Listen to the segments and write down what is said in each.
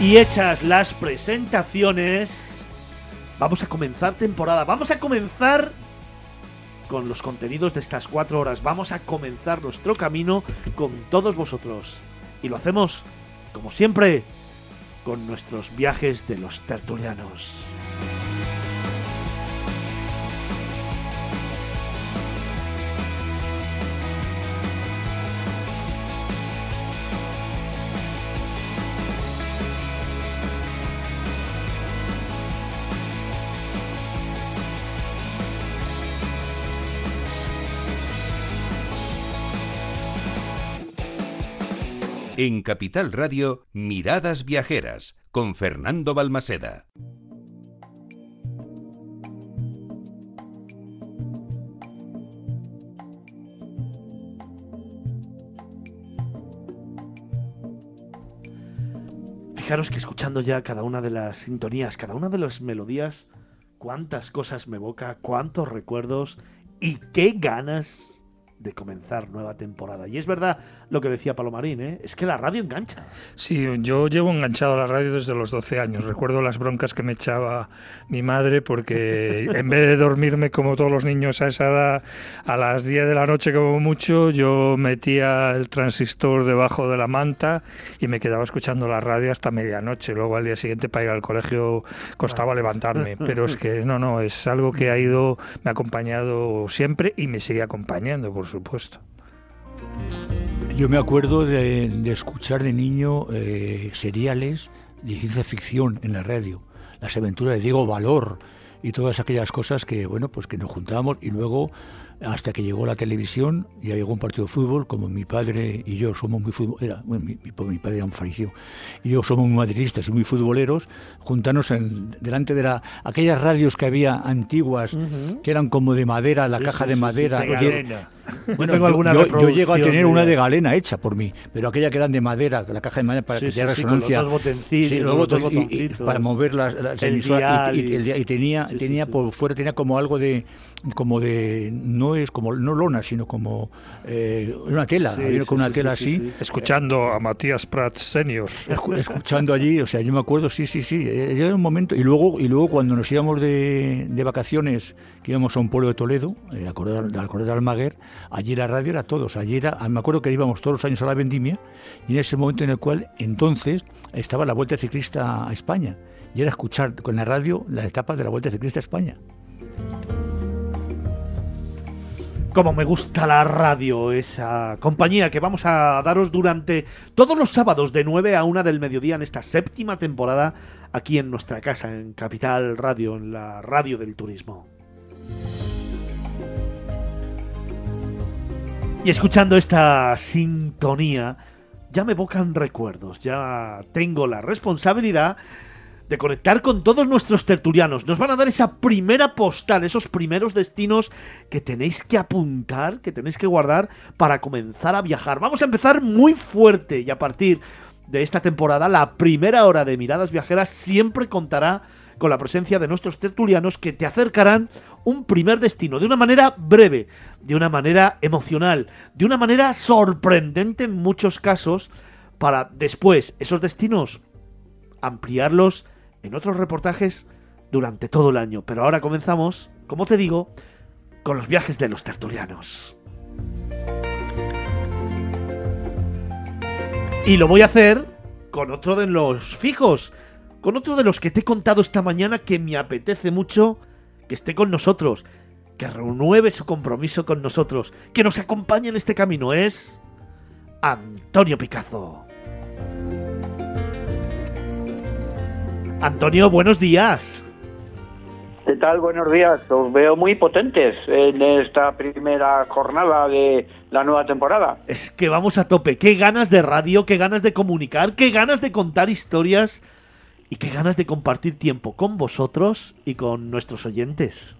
Y hechas las presentaciones, vamos a comenzar temporada. Vamos a comenzar con los contenidos de estas cuatro horas. Vamos a comenzar nuestro camino con todos vosotros. Y lo hacemos, como siempre, con nuestros viajes de los tertulianos. En Capital Radio, Miradas Viajeras, con Fernando Balmaseda. Fijaros que escuchando ya cada una de las sintonías, cada una de las melodías, cuántas cosas me evoca, cuántos recuerdos y qué ganas de comenzar nueva temporada. Y es verdad lo que decía Palomarín, ¿eh? es que la radio engancha. Sí, yo llevo enganchado a la radio desde los 12 años. Recuerdo las broncas que me echaba mi madre porque en vez de dormirme como todos los niños a esa edad, a las 10 de la noche como mucho, yo metía el transistor debajo de la manta y me quedaba escuchando la radio hasta medianoche. Luego al día siguiente para ir al colegio costaba levantarme. Pero es que no, no, es algo que ha ido, me ha acompañado siempre y me sigue acompañando, por supuesto. Yo me acuerdo de, escuchar de niño eh, seriales de ciencia ficción en la radio, las aventuras de Diego Valor y todas aquellas cosas que, bueno, pues que nos juntábamos y luego hasta que llegó la televisión, ya llegó un partido de fútbol, como mi padre y yo somos muy futboleros, bueno, mi, padre era un fariseo, y yo somos muy madridistas y muy futboleros, juntarnos en, delante de la, aquellas radios que había antiguas, que eran como de madera, la caja de madera. Bueno, yo, llego a tener una de galena hecha por mí, pero aquella que eran de madera, la caja de madera para que tenga resonancia. y, para mover las, y, tenía, tenía por fuera tenía como algo de como de no es como no lona sino como eh, una tela con una tela así. escuchando a Matías Prats senior. Escuchando allí o sea yo me acuerdo sí sí sí eh, era un momento y luego y luego cuando nos íbamos de, de vacaciones que íbamos a un pueblo de Toledo eh, al Corredor de Almaguer allí la radio era todos allí era me acuerdo que íbamos todos los años a la vendimia y en ese momento en el cual entonces estaba la Vuelta Ciclista a España y era escuchar con la radio las etapas de la Vuelta Ciclista a España como me gusta la radio, esa compañía que vamos a daros durante todos los sábados de 9 a 1 del mediodía en esta séptima temporada aquí en nuestra casa, en Capital Radio, en la radio del turismo. Y escuchando esta sintonía, ya me evocan recuerdos, ya tengo la responsabilidad de conectar con todos nuestros tertulianos. Nos van a dar esa primera postal, esos primeros destinos que tenéis que apuntar, que tenéis que guardar para comenzar a viajar. Vamos a empezar muy fuerte y a partir de esta temporada, la primera hora de Miradas Viajeras siempre contará con la presencia de nuestros tertulianos que te acercarán un primer destino de una manera breve, de una manera emocional, de una manera sorprendente en muchos casos, para después esos destinos ampliarlos en otros reportajes durante todo el año. Pero ahora comenzamos, como te digo, con los viajes de los tertulianos. Y lo voy a hacer con otro de los fijos, con otro de los que te he contado esta mañana que me apetece mucho que esté con nosotros, que renueve su compromiso con nosotros, que nos acompañe en este camino. Es Antonio Picazo. Antonio, buenos días. ¿Qué tal? Buenos días. Os veo muy potentes en esta primera jornada de la nueva temporada. Es que vamos a tope. Qué ganas de radio, qué ganas de comunicar, qué ganas de contar historias y qué ganas de compartir tiempo con vosotros y con nuestros oyentes.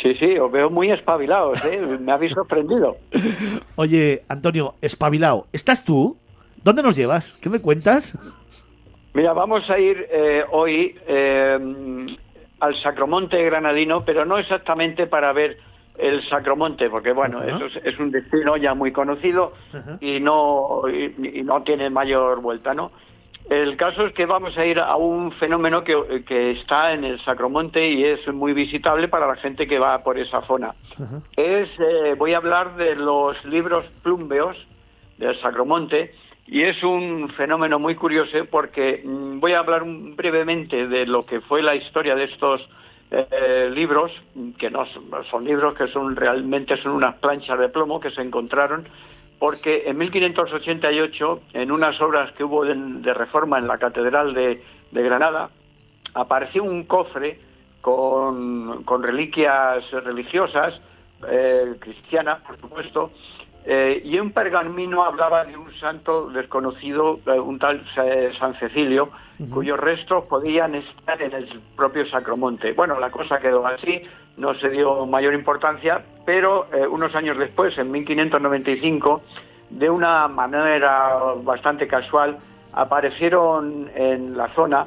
Sí, sí, os veo muy espabilados, ¿eh? me habéis sorprendido. Oye, Antonio, espabilado, ¿estás tú? ¿Dónde nos llevas? ¿Qué me cuentas? Mira, vamos a ir eh, hoy eh, al Sacromonte Granadino, pero no exactamente para ver el Sacromonte, porque bueno, eso es, un destino ya muy conocido y no y, no tiene mayor vuelta, ¿no? El caso es que vamos a ir a un fenómeno que, que, está en el Sacromonte y es muy visitable para la gente que va por esa zona. Es, eh, voy a hablar de los libros plumbeos del Sacromonte y es un fenómeno muy curioso porque mm, voy a hablar brevemente de lo que fue la historia de estos eh, libros, que no son, son libros que son realmente son unas planchas de plomo que se encontraron porque en 1588, en unas obras que hubo de, reforma en la Catedral de, Granada, apareció un cofre con, reliquias religiosas, eh, cristianas, por supuesto, eh, y un pergamino hablaba de un santo desconocido, eh, un tal San Cecilio, cuyos restos podían estar en el propio Sacromonte. Bueno, la cosa quedó así, no se dio mayor importancia, pero eh, unos años después, en 1595, de una manera bastante casual, aparecieron en la zona,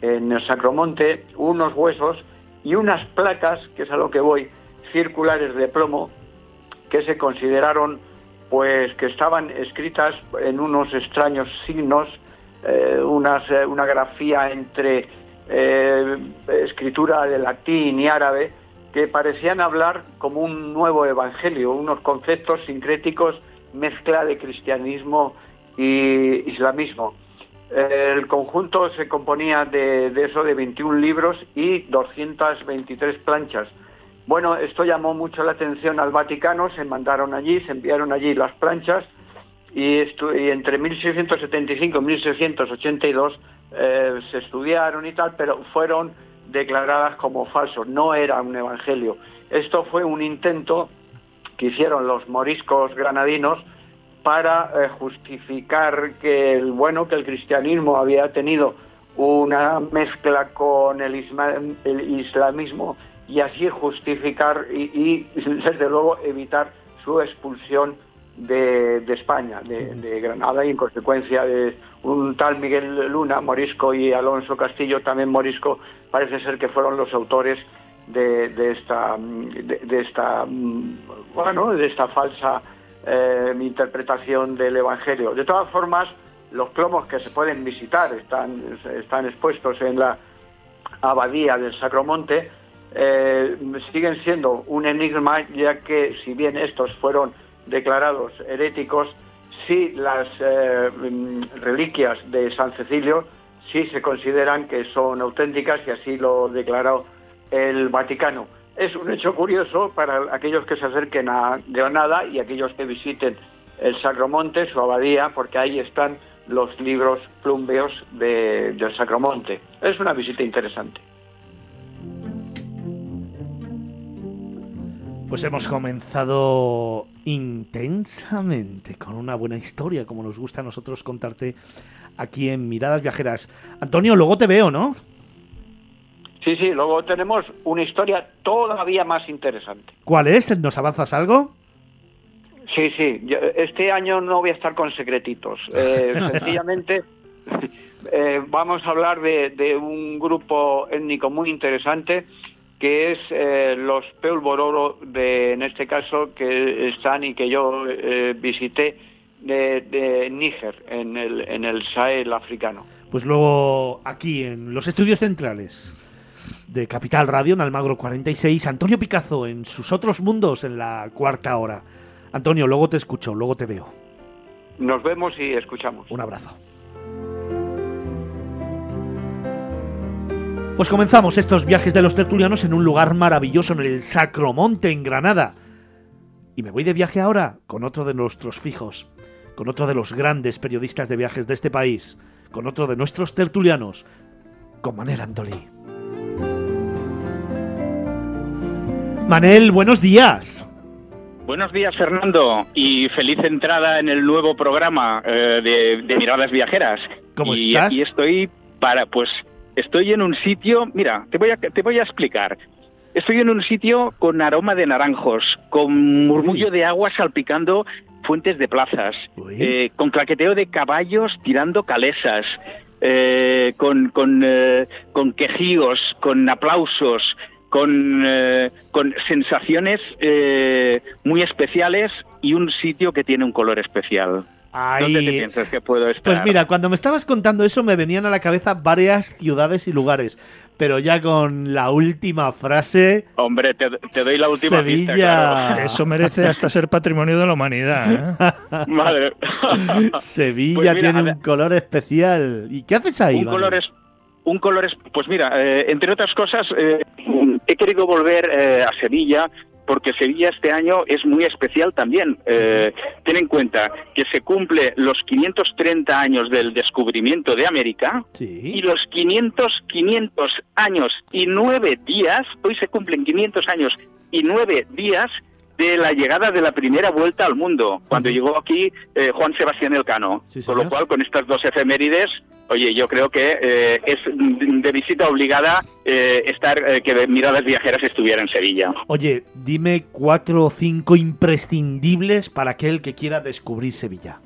en el Sacromonte, unos huesos y unas placas, que es a lo que voy, circulares de plomo, que se consideraron pues que estaban escritas en unos extraños signos, eh, eh, una grafía entre escritura de latín y árabe, que parecían hablar como un nuevo evangelio, unos conceptos sincréticos, mezcla de cristianismo y islamismo. El conjunto se componía de, eso, de 21 libros y 223 planchas. Bueno, esto llamó mucho la atención al Vaticano, se mandaron allí, se enviaron allí las planchas y, entre 1675 y 1682 eh, se estudiaron y tal, pero fueron declaradas como falsos, no era un evangelio. Esto fue un intento que hicieron los moriscos granadinos para eh, justificar que el bueno que el cristianismo había tenido una mezcla con el, islamismo y así justificar y, desde luego evitar su expulsión de, España, de, de, Granada y en consecuencia de un tal Miguel Luna, Morisco y Alonso Castillo, también Morisco, parece ser que fueron los autores de, esta, de, esta, bueno, de esta falsa eh, interpretación del Evangelio. De todas formas, los plomos que se pueden visitar están, están expuestos en la abadía del Sacromonte, eh, siguen siendo un enigma, ya que si bien estos fueron declarados heréticos, sí las eh, reliquias de San Cecilio sí se consideran que son auténticas y así lo declaró el Vaticano. Es un hecho curioso para aquellos que se acerquen a Granada y aquellos que visiten el Sacromonte, su abadía, porque ahí están los libros plumbeos del Sacromonte. Es una visita interesante. Pues hemos comenzado intensamente con una buena historia, como nos gusta a nosotros contarte aquí en Miradas Viajeras. Antonio, luego te veo, ¿no? Sí, sí, luego tenemos una historia todavía más interesante. ¿Cuál es? ¿Nos avanzas algo? Sí, sí, este año no voy a estar con secretitos. Eh, sencillamente eh, vamos a hablar de un grupo étnico muy interesante que es eh, los Peulbororo, de, en este caso, que están y que yo eh, visité de, Níger, en el, en el Sahel africano. Pues luego aquí en los estudios centrales de Capital Radio, en Almagro 46, Antonio Picazo en sus otros mundos en la cuarta hora. Antonio, luego te escucho, luego te veo. Nos vemos y escuchamos. Un abrazo. Pues comenzamos estos viajes de los tertulianos en un lugar maravilloso, en el Sacromonte, en Granada. Y me voy de viaje ahora con otro de nuestros fijos, con otro de los grandes periodistas de viajes de este país, con otro de nuestros tertulianos, con Manel Antolí. Manel, buenos días. Buenos días, Fernando, y feliz entrada en el nuevo programa eh, de, Miradas Viajeras. ¿Cómo y estás? aquí estoy para, pues, Estoy en un sitio, mira, te voy a, te voy a explicar. Estoy en un sitio con aroma de naranjos, con murmullo de agua salpicando fuentes de plazas, eh, con claqueteo de caballos tirando calesas, eh, con, con, eh, con, quejíos, con aplausos, con, con sensaciones muy especiales y un sitio que tiene un color especial. ¿Dónde te piensas que puedo estar? Pues mira, cuando me estabas contando eso me venían a la cabeza varias ciudades y lugares, pero ya con la última frase... Hombre, te, doy la última Sevilla. pista, claro. Eso merece hasta ser patrimonio de la humanidad. ¿eh? Madre. Sevilla Pues mira, tiene un color especial. ¿Y qué haces ahí? un color es un color es pues mira eh, entre otras cosas eh, he querido volver eh, a Sevilla porque Sevilla este año es muy especial también. Eh, ten en cuenta que se cumple los 530 años del descubrimiento de América y los 500, 500 años y nueve días, hoy se cumplen 500 años y nueve días de la llegada de la primera vuelta al mundo, cuando llegó aquí eh, Juan Sebastián Elcano. Sí, Con lo cual, con estas dos efemérides, oye, yo creo que eh, es de visita obligada eh, estar que Miradas Viajeras estuviera en Sevilla. Oye, dime cuatro o cinco imprescindibles para aquel que quiera descubrir Sevilla.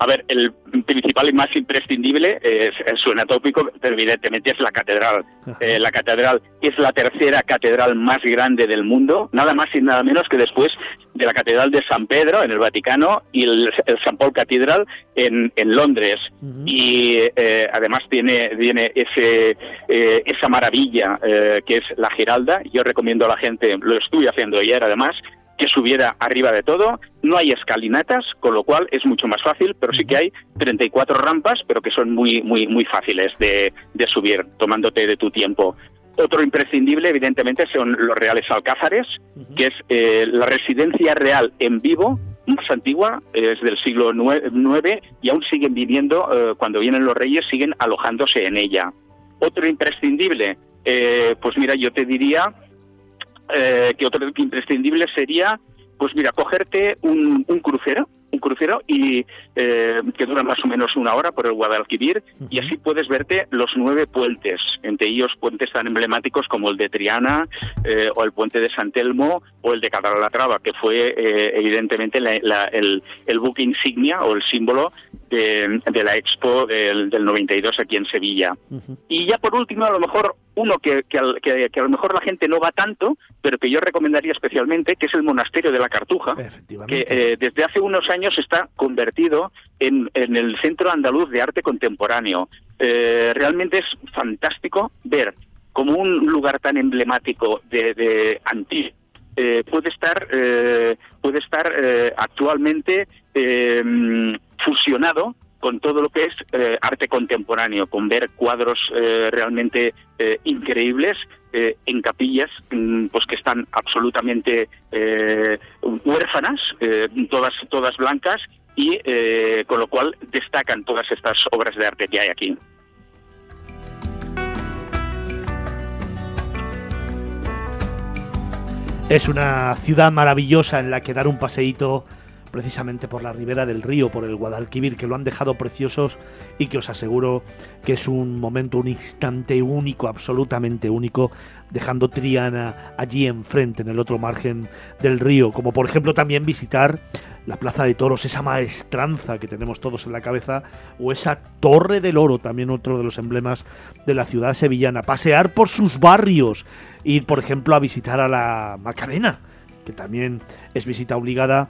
A ver, el principal y más imprescindible es- suena tópico, pero evidentemente es la catedral. Eh, la catedral es la tercera catedral más grande del mundo, nada más y nada menos que después de la catedral de San Pedro en el Vaticano y el, el St. Paul Cathedral en, en Londres. Y eh, además tiene, tiene ese, eh, esa maravilla eh, que es la Giralda. Yo recomiendo a la gente, lo estuve haciendo ayer además, que subiera arriba de todo. No hay escalinatas, con lo cual es mucho más fácil, pero sí que hay 34 rampas, pero que son muy, muy, muy fáciles de, de subir, tomándote de tu tiempo. Otro imprescindible, evidentemente, son los Reales Alcázares, que es eh, la residencia real en vivo más antigua, es del siglo IX y aún siguen viniendo, eh, cuando vienen los reyes, siguen alojándose en ella. Otro imprescindible, eh, pues mira, yo te diría eh, que otro imprescindible sería, pues mira, cogerte un, un crucero, un crucero y eh, que dura más o menos una hora por el Guadalquivir y así puedes verte los nueve puentes, entre ellos puentes tan emblemáticos como el de Triana eh, o el puente de San Telmo o el de Calatrava, que fue eh, evidentemente la- la- el, el buque insignia o el símbolo de, de la Expo del, del 92 aquí en Sevilla. Ujú. Y ya por último, a lo mejor uno que, que, al- que- que a lo mejor la gente no va tanto, pero que yo recomendaría especialmente, que es el monasterio de la Cartuja, que eh, desde hace unos años está convertido en, en el Centro Andaluz de Arte Contemporáneo. Eh, realmente es fantástico ver como un lugar tan emblemático de, de antiguo eh, puede estar eh, puede estar actualmente fusionado con todo lo que es eh, arte contemporáneo, con ver cuadros eh, realmente eh, increíbles en capillas mm, pues que están absolutamente huérfanas, todas, todas blancas, y con lo cual destacan todas estas obras de arte que hay aquí. Es una ciudad maravillosa en la que dar un paseíto precisamente por la ribera del río, por el Guadalquivir, que lo han dejado preciosos y que os aseguro que es un momento, un instante único, absolutamente único, dejando Triana allí enfrente, en el otro margen del río, como por ejemplo también visitar la Plaza de Toros, esa maestranza que tenemos todos en la cabeza, o esa Torre del Oro, también otro de los emblemas de la ciudad sevillana, pasear por sus barrios, ir por ejemplo a visitar a la Macarena, que también es visita obligada,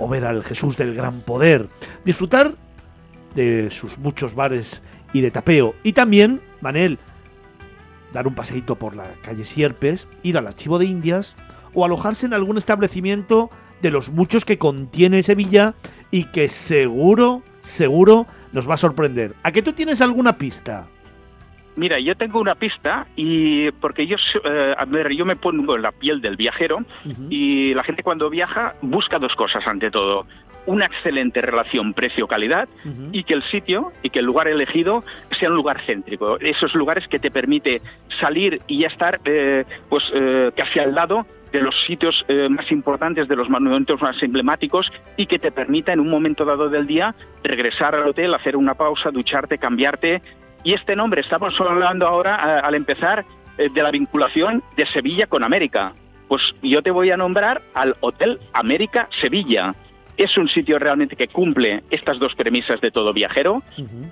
o ver al Jesús del Gran Poder, disfrutar de sus muchos bares y de tapeo, y también, Manel, dar un paseíto por la calle Sierpes, ir al Archivo de Indias, o alojarse en algún establecimiento de los muchos que contiene Sevilla y que seguro, seguro nos va a sorprender. ¿A que tú tienes alguna pista? Mira, yo tengo una pista y porque yo, eh, a ver, yo me pongo en la piel del viajero y la gente cuando viaja busca dos cosas ante todo. Una excelente relación precio-calidad y que el sitio y que el lugar elegido sea un lugar céntrico. Esos lugares que te permite salir y ya estar eh, pues eh, casi al lado de los sitios eh, más importantes, de los monumentos más emblemáticos y que te permita en un momento dado del día regresar al hotel, hacer una pausa, ducharte, cambiarte. Y este nombre, estamos hablando ahora a- al empezar eh, de la vinculación de Sevilla con América. Pues yo te voy a nombrar al Hotel América Sevilla. Es un sitio realmente que cumple estas dos premisas de todo viajero.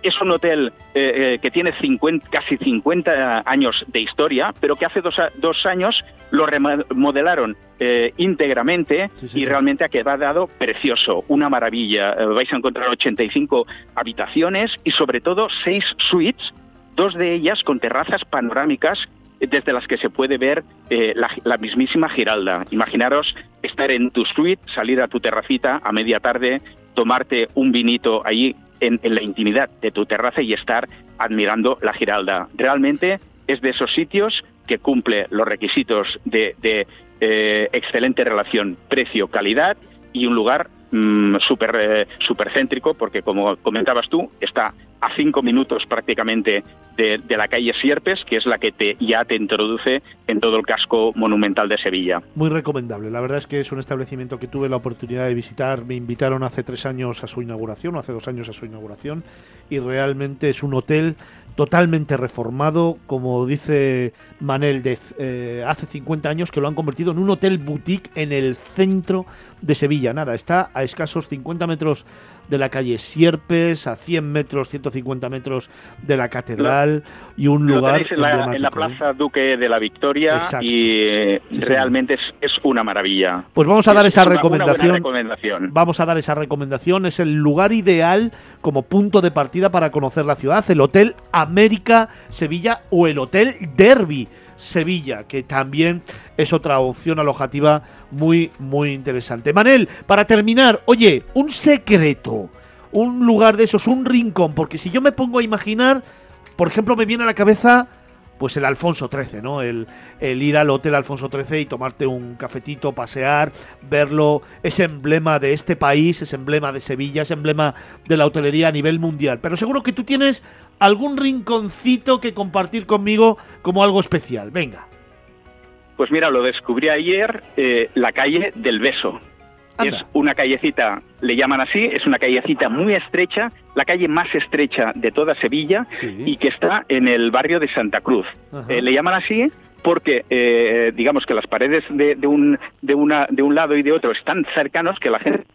Es un hotel eh, eh, que tiene 50, casi 50 años de historia, pero que hace dos, dos años lo remodelaron eh, íntegramente y realmente ha quedado precioso, una maravilla. vais a encontrar 85 habitaciones y sobre todo seis suites, dos de ellas con terrazas panorámicas desde las que se puede ver eh, la, mismísima Giralda. Imaginaros estar en tu suite, salir a tu terracita a media tarde, tomarte un vinito allí en, la intimidad de tu terraza y estar admirando la Giralda. Realmente es de esos sitios que cumple los requisitos de, eh, excelente relación precio-calidad y un lugar mm, súper eh, super céntrico porque como comentabas tú está a cinco minutos prácticamente de, la calle Sierpes, que es la que te, ya te introduce en todo el casco monumental de Sevilla. Muy recomendable. La verdad es que es un establecimiento que tuve la oportunidad de visitar. Me invitaron hace tres años a su inauguración, o hace dos años a su inauguración, y realmente es un hotel totalmente reformado, como dice Manel, eh, hace 50 años que lo han convertido en un hotel boutique en el centro de Sevilla. Nada, está a escasos 50 metros de la calle Sierpes, a 100 metros, 150 metros de la catedral y un lugar en la, en la, Plaza Duque de la Victoria y eh, realmente es, una maravilla. Pues vamos a dar esa recomendación. Vamos a dar esa recomendación. Es el lugar ideal como punto de partida para conocer la ciudad. El Hotel América Sevilla o el Hotel Derby Sevilla, que también es otra opción alojativa muy, muy interesante. Manel, para terminar, oye, un secreto, un lugar de esos, un rincón, porque si yo me pongo a imaginar, por ejemplo, me viene a la cabeza pues el Alfonso XIII, ¿no? El, el, ir al Hotel Alfonso XIII y tomarte un cafetito, pasear, verlo, es emblema de este país, es emblema de Sevilla, es emblema de la hotelería a nivel mundial. Pero seguro que tú tienes algún rinconcito que compartir conmigo como algo especial. Venga. Pues mira, lo descubrí ayer, eh, la calle del Beso. Es una callecita, le llaman así, es una callecita muy estrecha, la calle más estrecha de toda Sevilla y que está en el barrio de Santa Cruz. Eh, le llaman así porque eh, digamos que las paredes de, un, de, una, de un lado y de otro están cercanos que la gente,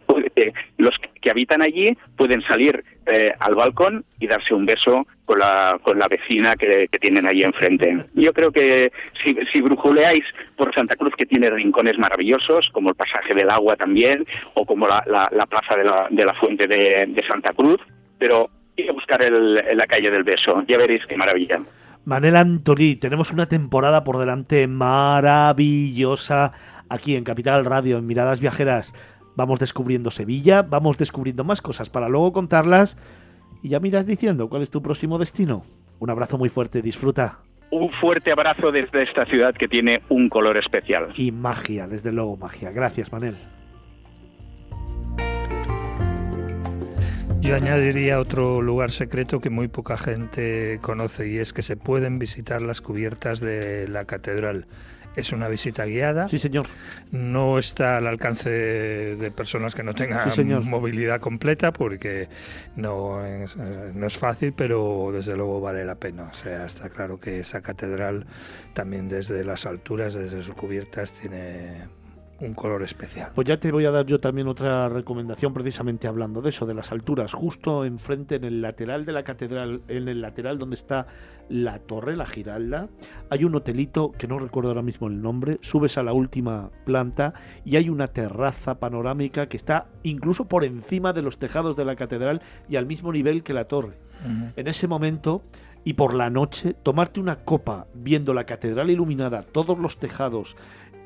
los que habitan allí pueden salir eh, al balcón y darse un beso con la, con la vecina que, tienen allí enfrente. Yo creo que si, brujuleáis por Santa Cruz, que tiene rincones maravillosos, como el pasaje del agua también, o como la, la, plaza de la, de la fuente de, de Santa Cruz, pero ir a buscar el, la calle del beso, ya veréis qué maravilla. Manel Antolí, tenemos una temporada por delante maravillosa aquí en Capital Radio, en Miradas Viajeras. Vamos descubriendo Sevilla, vamos descubriendo más cosas para luego contarlas y ya miras diciendo cuál es tu próximo destino. Un abrazo muy fuerte, disfruta. Un fuerte abrazo desde esta ciudad que tiene un color especial. Y magia, desde luego magia. Gracias, Manel. Yo añadiría otro lugar secreto que muy poca gente conoce y es que se pueden visitar las cubiertas de la catedral. Es una visita guiada. Sí, señor. No está al alcance de personas que no tengan movilidad completa porque no es, eh, no es fácil, pero desde luego vale la pena. O sea, está claro que esa catedral también desde las alturas, desde sus cubiertas, tiene un color especial. Pues ya te voy a dar yo también otra recomendación precisamente hablando de eso, de las alturas. Justo enfrente, en el lateral de la catedral, en el lateral donde está la torre, la Giralda, hay un hotelito que no recuerdo ahora mismo el nombre, subes a la última planta y hay una terraza panorámica que está incluso por encima de los tejados de la catedral y al mismo nivel que la torre. En ese momento y por la noche tomarte una copa viendo la catedral iluminada, todos los tejados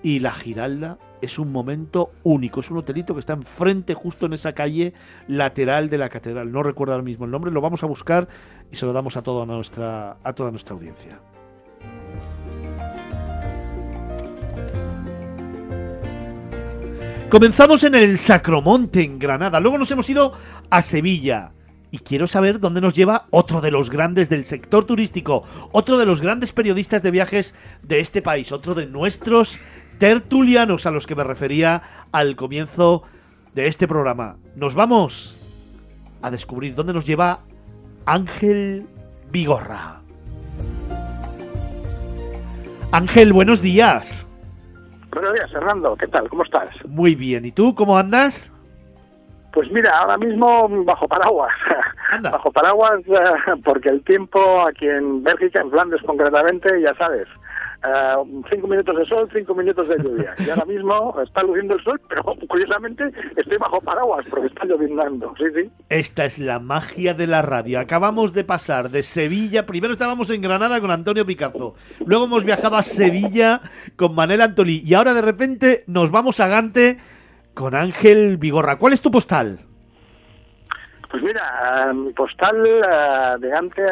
y la Giralda es un momento único. Es un hotelito que está enfrente, justo en esa calle lateral de la catedral. No recuerdo ahora mismo el nombre, lo vamos a buscar y se lo damos a toda nuestra, a toda nuestra audiencia. Comenzamos en el Sacromonte, en Granada. Luego nos hemos ido a Sevilla. Y quiero saber dónde nos lleva otro de los grandes del sector turístico, otro de los grandes periodistas de viajes de este país, otro de nuestros tertulianos a los que me refería al comienzo de este programa. Nos vamos a descubrir dónde nos lleva Ángel Vigorra. Ángel, buenos días. Buenos días, Fernando. ¿Qué tal? ¿Cómo estás? Muy bien. ¿Y tú cómo andas? Pues mira, ahora mismo bajo paraguas. bajo paraguas eh, porque el tiempo aquí en Bélgica, en Flandes concretamente, ya sabes, uh, cinco minutos de sol, cinco minutos de lluvia. Y ahora mismo está luciendo el sol, pero curiosamente estoy bajo paraguas porque está lloviendo. Sí, sí. Esta es la magia de la radio. Acabamos de pasar de Sevilla. Primero estábamos en Granada con Antonio Picazo. Luego hemos viajado a Sevilla con Manel Antolí. Y ahora de repente nos vamos a Gante con Ángel Vigorra. ¿Cuál es tu postal? Pues mira, mi postal eh, de Gante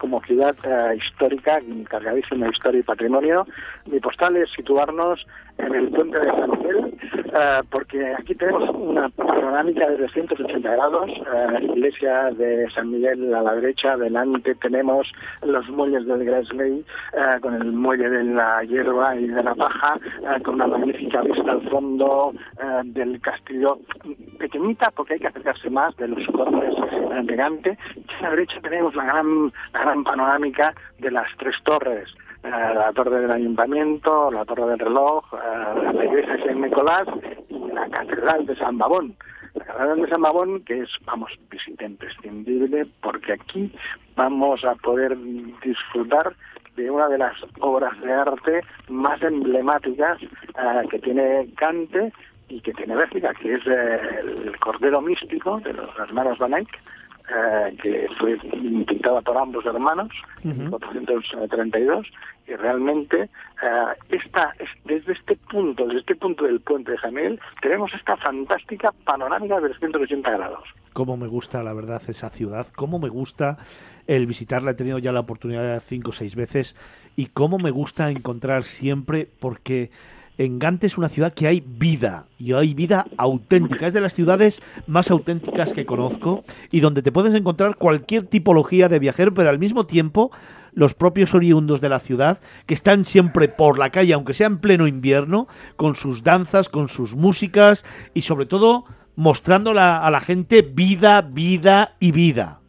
como ciudad eh, histórica, cargadísima de historia y patrimonio. Mi postal es situarnos en el puente de San Miguel, eh, porque aquí tenemos una panorámica de 380 grados, eh, iglesia de San Miguel a la derecha, delante tenemos los muelles del Gresley, con el muelle de la hierba y de la paja, con una magnífica vista al fondo del castillo, pequeñita porque hay que acercarse más de los condes de Gante, y a la derecha tenemos la gran la gran panorámica de las tres torres, eh, la torre del ayuntamiento, la torre del reloj, eh, la iglesia de San Nicolás y la catedral de San Babón. La catedral de San Babón, que es, vamos, visita imprescindible, porque aquí vamos a poder disfrutar de una de las obras de arte más emblemáticas eh, que tiene Cante y que tiene Bélgica, que es el Cordero Místico de los hermanos Van Eyck, eh, que fue pintada por ambos hermanos en 432 y realmente eh, esta, desde este punto, desde este punto del puente de Jamel, tenemos esta fantástica panorámica de 380 grados. Cómo me gusta, la verdad, esa ciudad, cómo me gusta el visitarla, he tenido ya la oportunidad cinco o seis veces, y cómo me gusta encontrar siempre, porque en Gante es una ciudad que hay vida y hay vida auténtica. Es de las ciudades más auténticas que conozco y donde te puedes encontrar cualquier tipología de viajero, pero al mismo tiempo los propios oriundos de la ciudad que están siempre por la calle, aunque sea en pleno invierno, con sus danzas, con sus músicas y sobre todo mostrando a la gente vida, vida y vida.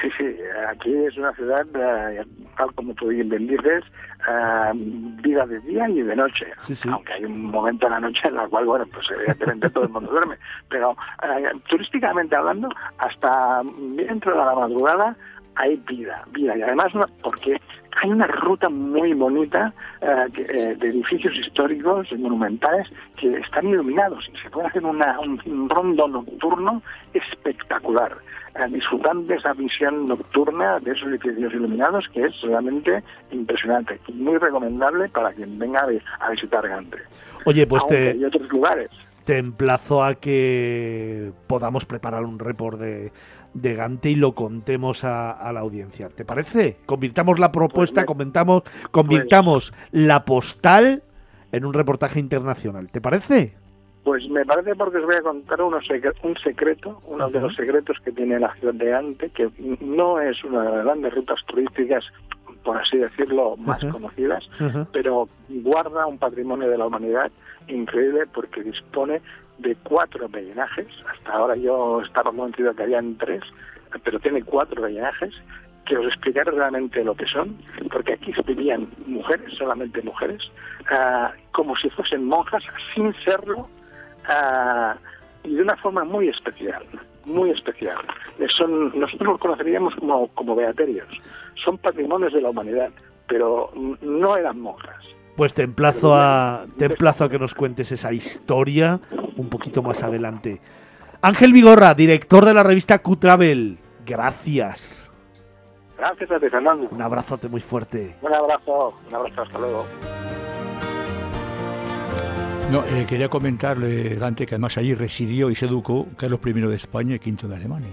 Sí, sí, aquí es una ciudad, eh, tal como tú bien dices, eh, vida de día y de noche. Aunque hay un momento en la noche en la cual, bueno, pues evidentemente todo el mundo duerme. Pero eh, turísticamente hablando, hasta dentro de la madrugada hay vida, vida. Y además, porque hay una ruta muy bonita de edificios históricos y monumentales que están iluminados y se puede hacer una, un rondo nocturno espectacular disfrutando de esa visión nocturna de esos edificios iluminados que es realmente impresionante y muy recomendable para quien venga a visitar Gante. Oye, pues te... Hay otros lugares. Te emplazo a que podamos preparar un report de, de Gante y lo contemos a, la audiencia. ¿Te parece? Convirtamos la propuesta, pues comentamos, convirtamos la postal en un reportaje internacional. ¿Te parece? Pues me parece porque os voy a contar un secreto, uno de los secretos que tiene la ciudad de Ante, que no es una de las grandes rutas turísticas, por así decirlo, más conocidas, pero guarda un patrimonio de la humanidad increíble porque dispone de cuatro rellenajes. Hasta ahora yo estaba convencido que habían tres, pero tiene cuatro rellenajes que os explicaré realmente lo que son, porque aquí vivían mujeres, solamente mujeres, ah, como si fuesen monjas, sin serlo, y de una forma muy especial, muy especial. Son, nosotros los conoceríamos como, como beaterios. Son patrimonios de la humanidad, pero no eran monjas. Pues te emplazo a, te emplazo a que nos cuentes esa historia un poquito más adelante. Ángel Vigorra, director de la revista Q-Travel. Gracias. Gracias a ti, Fernando. Un abrazote muy fuerte. Un abrazo, un abrazo, hasta luego. No, eh, quería comentarle, Gante, que además allí residió y se educó Carlos I de España y V de Alemania.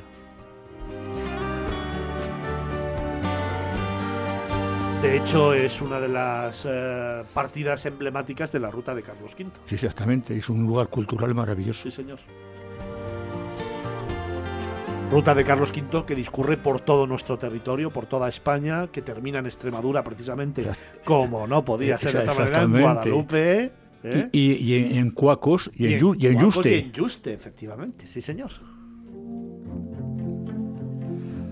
De hecho, es una de las eh, partidas emblemáticas de la ruta de Carlos V. Sí, exactamente. Es un lugar cultural maravilloso. Sí, señor. Ruta de Carlos V que discurre por todo nuestro territorio, por toda España, que termina en Extremadura precisamente, como no podía ser de otra manera, en Guadalupe. ¿Eh? Y, en Cuacos y, en, y en Yuste. en Yuste, efectivamente, sí señor.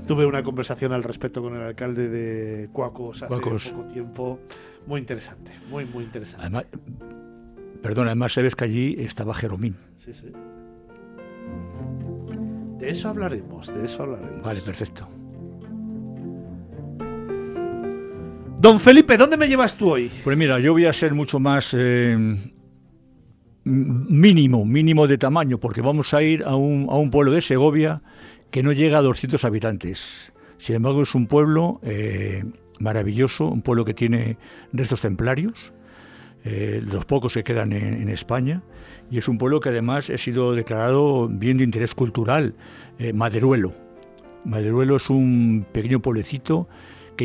Tuve una conversación al respecto con el alcalde de Cuacos hace poco tiempo. Muy interesante, muy, muy interesante. Además, perdón, además sabes que allí estaba Jeromín. Sí, sí. De eso hablaremos, de eso hablaremos. Vale, perfecto. Don Felipe, ¿dónde me llevas tú hoy? Pues mira, yo voy a ser mucho más eh, mínimo, mínimo de tamaño, porque vamos a ir a un, a un pueblo de Segovia que no llega a 200 habitantes. Sin embargo, es un pueblo eh, maravilloso, un pueblo que tiene restos templarios, eh, los pocos que quedan en, España, y es un pueblo que además ha sido declarado bien de interés cultural, Maderuelo. Maderuelo es un pequeño pueblecito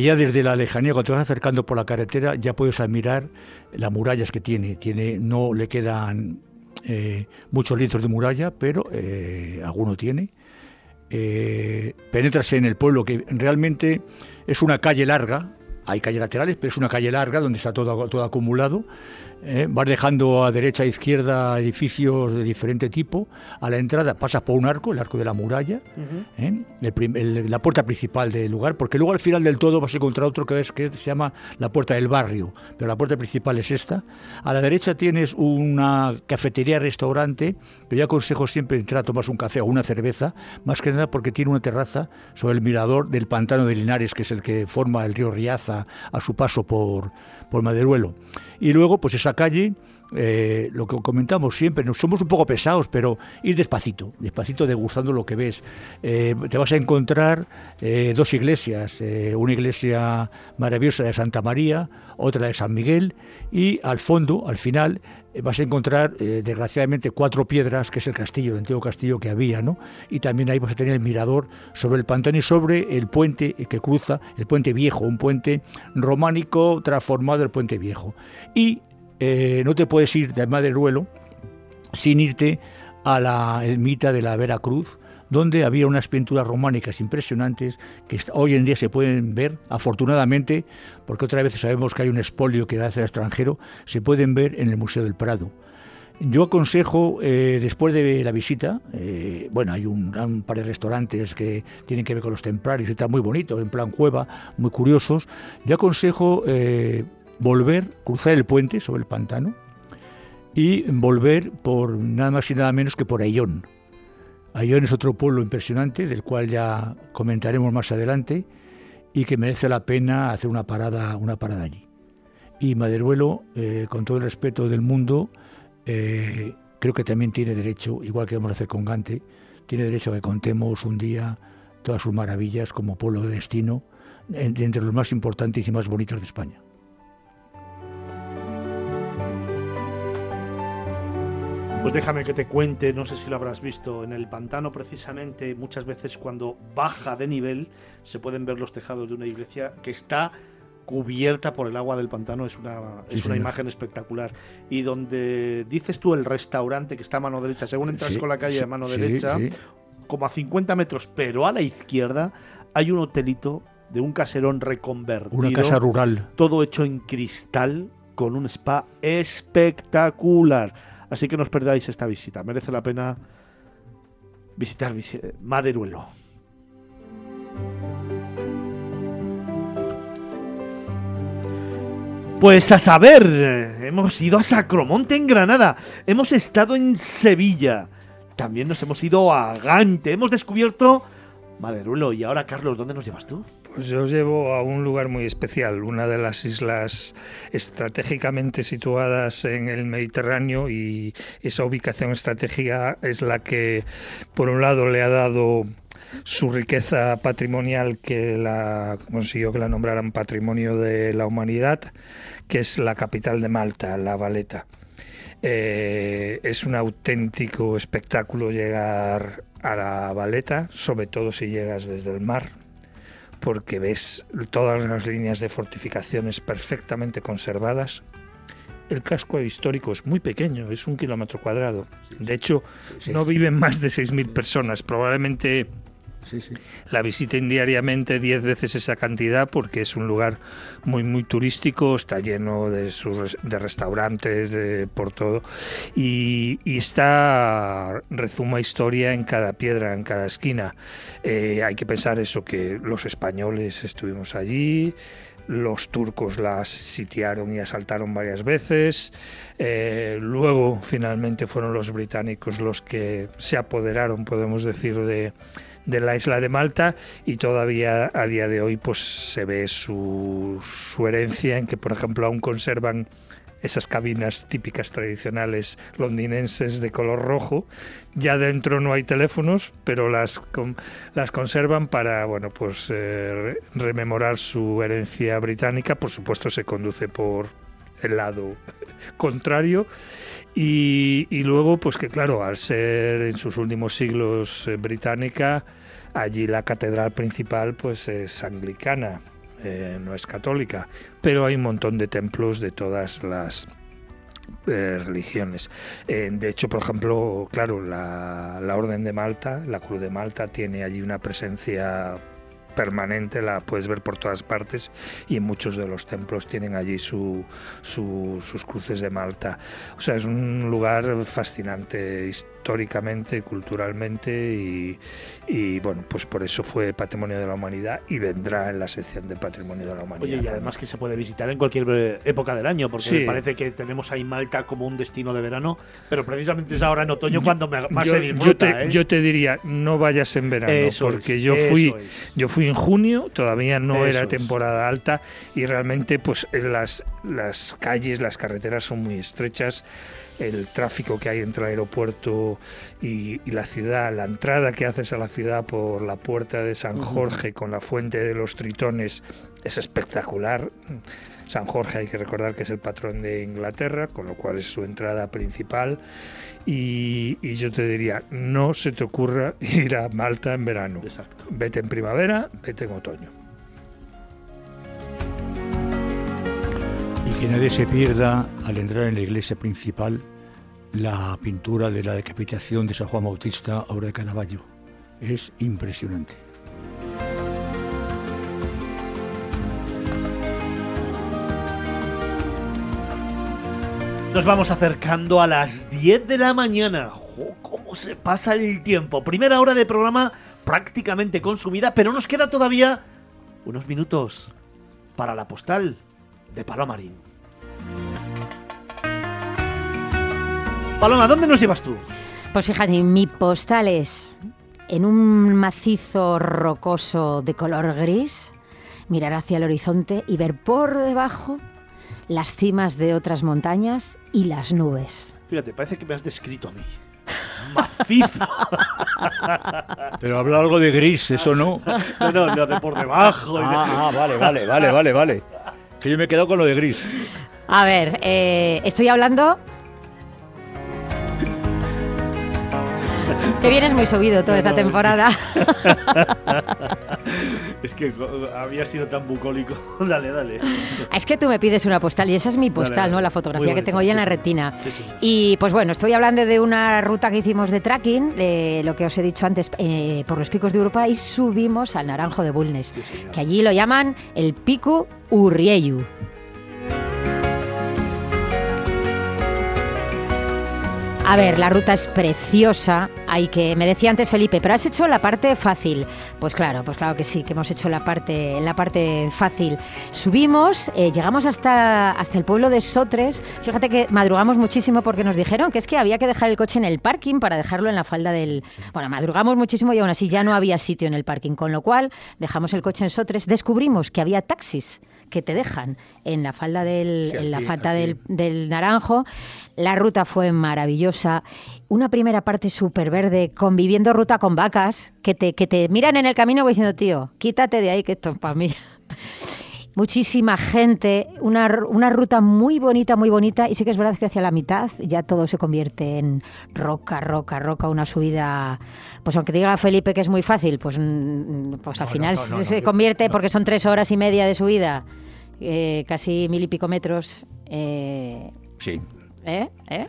ya desde la lejanía, cuando te vas acercando por la carretera, ya puedes admirar las murallas que tiene. tiene no le quedan eh, muchos litros de muralla, pero alguno tiene. penetras en el pueblo que realmente es una calle larga, hay calles laterales, pero es una calle larga donde está todo, todo acumulado ¿eh? vas dejando a derecha e izquierda edificios de diferente tipo. A la entrada pasas por un arco, el arco de la muralla, ¿eh? la puerta principal del lugar, porque luego al final del todo vas a encontrar otro que, es, que se llama la puerta del barrio, pero la puerta principal es esta. A la derecha tienes una cafetería-restaurante, que yo aconsejo siempre entrar a tomarse un café o una cerveza, más que nada porque tiene una terraza sobre el mirador del pantano de Linares, que es el que forma el río Riaza a su paso por, por Maderuelo. Y luego, pues esa calle, eh, lo que comentamos siempre, somos un poco pesados, pero ir despacito, despacito degustando lo que ves. Eh, te vas a encontrar eh, dos iglesias, una iglesia maravillosa de Santa María, otra de San Miguel, y al fondo, al final, vas a encontrar, desgraciadamente, cuatro piedras, que es el castillo, el antiguo castillo que había, ¿no? Y también ahí vas a tener el mirador sobre el pantano y sobre el puente que cruza, el puente viejo, un puente románico transformado el puente viejo. Y eh, no te puedes ir de Maderuelo sin irte a la ermita de la Veracruz, donde había unas pinturas románicas impresionantes que hoy en día se pueden ver, afortunadamente, porque otra vez sabemos que hay un espolio que va hacia el extranjero, se pueden ver en el Museo del Prado. Yo aconsejo, eh, después de la visita, eh, bueno, hay un, par de restaurantes que tienen que ver con los templarios y están muy bonitos, en plan cueva, muy curiosos. Yo aconsejo volver, cruzar el puente sobre el pantano y volver por nada más y nada menos que por Ayón. Ayón es otro pueblo impresionante, del cual ya comentaremos más adelante, y que merece la pena hacer una parada, una parada allí. Y Maderuelo, eh, con todo el respeto del mundo, eh, creo que también tiene derecho, igual que vamos a hacer con Gante, tiene derecho a que contemos un día todas sus maravillas como pueblo de destino, entre los más importantes y más bonitos de España. Pues déjame que te cuente, no sé si lo habrás visto, en el pantano precisamente muchas veces cuando baja de nivel se pueden ver los tejados de una iglesia que está cubierta por el agua del pantano, es una, es una imagen espectacular. Y donde dices tú el restaurante que está a mano derecha, según entras con la calle a mano derecha, como a 50 metros, pero a la izquierda hay un hotelito de un caserón reconvertido. Una casa rural. Todo hecho en cristal con un spa espectacular Así que no os perdáis esta visita. Merece la pena visitar Maderuelo. Pues a saber, hemos ido a Sacromonte en Granada, hemos estado en Sevilla, también nos hemos ido a Gante, hemos descubierto Maderuelo. Y ahora, Carlos, ¿dónde nos llevas tú? Pues yo llevo a un lugar muy especial, una de las islas estratégicamente situadas en el Mediterráneo y esa ubicación estratégica es la que, por un lado, le ha dado su riqueza patrimonial que la consiguió que la nombraran Patrimonio de la Humanidad, que es la capital de Malta, La Valeta. Eh, es un auténtico espectáculo llegar a la Valeta, sobre todo si llegas desde el mar, porque ves todas las líneas de fortificaciones perfectamente conservadas. El casco histórico es muy pequeño, es un kilómetro cuadrado. De hecho, no viven más de 6.000 personas. Probablemente La visiten diariamente 10 veces esa cantidad porque es un lugar muy, muy turístico, está lleno de, de restaurantes, de, por todo. Y, y está, rezuma historia en cada piedra, en cada esquina. Eh, hay que pensar eso, que los españoles estuvimos allí, los turcos las sitiaron y asaltaron varias veces. Eh, luego, finalmente, fueron los británicos los que se apoderaron, podemos decir, de, de la isla de Malta y todavía a día de hoy pues se ve su, su herencia en que, por ejemplo, aún conservan esas cabinas típicas tradicionales londinenses de color rojo. Ya dentro no hay teléfonos, pero las, las conservan para bueno, pues, eh, rememorar su herencia británica. Por supuesto, se conduce por el lado contrario. Y, y luego, pues que claro, al ser en sus últimos siglos eh, británica, allí la catedral principal pues es anglicana eh, no es católica, pero hay un montón de templos de todas las eh, religiones. Eh, de hecho, por ejemplo, claro, la, la Orden de Malta, la Cruz de Malta, tiene allí una presencia permanente, la puedes ver por todas partes y muchos de los templos tienen allí su, su, sus cruces de Malta. O sea, es un lugar fascinante históricamente, culturalmente y, y, bueno, pues por eso fue Patrimonio de la Humanidad y vendrá en la sección de Patrimonio de la Humanidad. Oye, y además que se puede visitar en cualquier eh, época del año, porque Sí. me parece que tenemos ahí Malta como un destino de verano, pero precisamente es ahora en otoño cuando más yo, se yo disfruta. te, ¿eh? yo te diría, no vayas en verano, Eso porque es, yo fui, es. yo fui en junio, todavía no Eso era es. temporada alta y realmente pues en las, las calles, las carreteras son muy estrechas, el tráfico que hay entre el aeropuerto y, y la ciudad, la entrada que haces a la ciudad por la puerta de San Jorge con la fuente de los tritones es espectacular. San Jorge hay que recordar que es el patrón de Inglaterra, con lo cual es su entrada principal. Y, y yo te diría, no se te ocurra ir a Malta en verano. Exacto. Vete en primavera, vete en otoño. Que nadie se pierda al entrar en la iglesia principal la pintura de la decapitación de San Juan Bautista, obra de Caravaggio. Es impresionante. Nos vamos acercando a las 10 de la mañana. Jo, ¿Cómo se pasa el tiempo? Primera hora de programa prácticamente consumida, pero nos queda todavía unos minutos para la postal de Palomarín. Paloma, ¿dónde nos llevas tú? Pues fíjate, mi postal es en un macizo rocoso de color gris, mirar hacia el horizonte y ver por debajo las cimas de otras montañas y las nubes. Fíjate, parece que me has descrito a mí. Macizo. Pero habla algo de gris, eso no. No, no, no, de por debajo. de- Ah, ah, vale, vale, vale, vale, vale. Que yo me he quedado con lo de gris. A ver, eh, estoy hablando... que vienes muy subido toda esta temporada. Es que había sido tan bucólico. dale, dale. Es que tú me pides una postal y esa es mi postal, ¿no? La fotografía que tengo ya en la retina. Sí, sí. Y pues bueno, estoy hablando de una ruta que hicimos de trekking, de lo que os he dicho antes, eh, por los picos de Europa y subimos al Naranjo de Bulnes, que allí lo llaman el Pico Urrieyu. A ver, la ruta es preciosa. Hay que, me decía antes Felipe, pero has hecho la parte fácil. Pues claro, pues claro que sí, que hemos hecho la parte, la parte fácil. Subimos, eh, llegamos hasta, hasta el pueblo de Sotres. Fíjate que madrugamos muchísimo porque nos dijeron que es que había que dejar el coche en el parking para dejarlo en la falda del. Bueno, madrugamos muchísimo y aún así ya no había sitio en el parking, con lo cual dejamos el coche en Sotres. Descubrimos que había taxis que te dejan en la falda del, Sí, en la falda del del Naranjo. La ruta fue maravillosa. Una primera parte súper verde, conviviendo ruta con vacas, que te, que te miran en el camino diciendo, tío, quítate de ahí que esto es para mí. Muchísima gente, una, una ruta muy bonita, muy bonita, y sí que es verdad que hacia la mitad ya todo se convierte en roca, roca, roca, una subida, pues aunque diga Felipe que es muy fácil, pues, mm, pues al No, final no, no, no, se convierte, porque son tres horas y media de subida, eh, casi mil y pico metros. eh, Sí. ¿Eh? ¿Eh?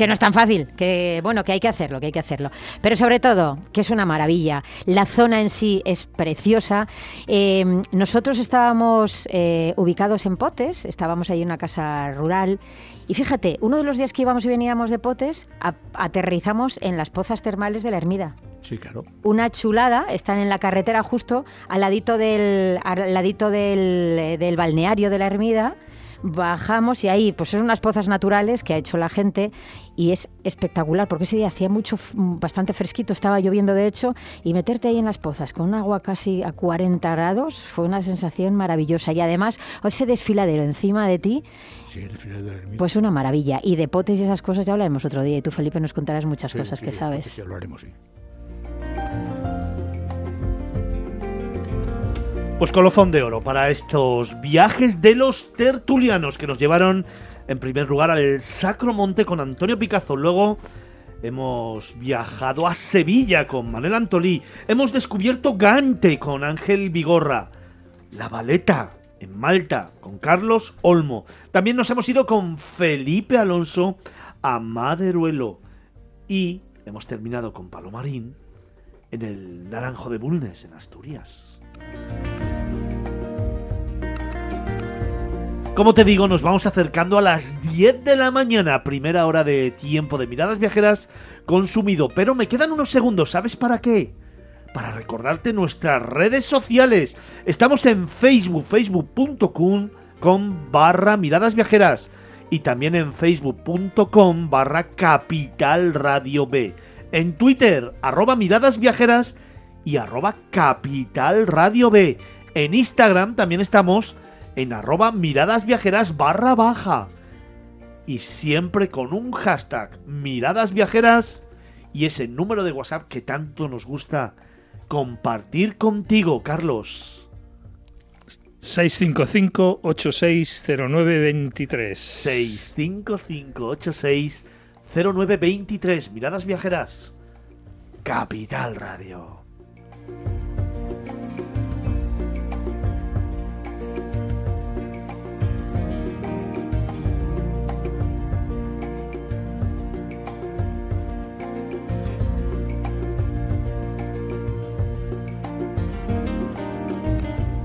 Que no es tan fácil, que bueno, que hay que hacerlo, que hay que hacerlo. Pero sobre todo, que es una maravilla. La zona en sí es preciosa. Eh, nosotros estábamos eh, ubicados en Potes, estábamos ahí en una casa rural. Y fíjate, uno de los días que íbamos y veníamos de Potes, aterrizamos en las pozas termales de la Ermida. Sí, claro. Una chulada, están en la carretera justo al ladito del, al ladito del, del balneario de la Ermida bajamos y ahí pues son unas pozas naturales que ha hecho la gente y es espectacular porque ese día hacía mucho, bastante fresquito, estaba lloviendo de hecho y meterte ahí en las pozas con un agua casi a 40 grados fue una sensación maravillosa y además ese desfiladero encima de ti, pues una maravilla y de potes y esas cosas ya hablaremos otro día y tú Felipe nos contarás muchas cosas que sabes. hablaremos, sí. Pues colofón de oro para estos viajes de los tertulianos que nos llevaron en primer lugar al Sacro Monte con Antonio Picazo. Luego hemos viajado a Sevilla con Manuel Antolí. Hemos descubierto Gante con Ángel Vigorra. La Valeta en Malta con Carlos Olmo. También nos hemos ido con Felipe Alonso a Maderuelo. Y hemos terminado con Palomarín en el Naranjo de Bulnes en Asturias. Como te digo, nos vamos acercando a las 10 de la mañana, primera hora de tiempo de miradas viajeras consumido. Pero me quedan unos segundos, ¿sabes para qué? Para recordarte nuestras redes sociales. Estamos en Facebook, facebook.com con barra miradas viajeras y también en facebook.com barra B. En Twitter, arroba miradas viajeras y arroba capital radio B. En Instagram también estamos en arroba miradas viajeras barra baja. Y siempre con un hashtag miradas viajeras y ese número de WhatsApp que tanto nos gusta compartir contigo, Carlos. 655-860923. 655-860923. Miradas viajeras. Capital Radio.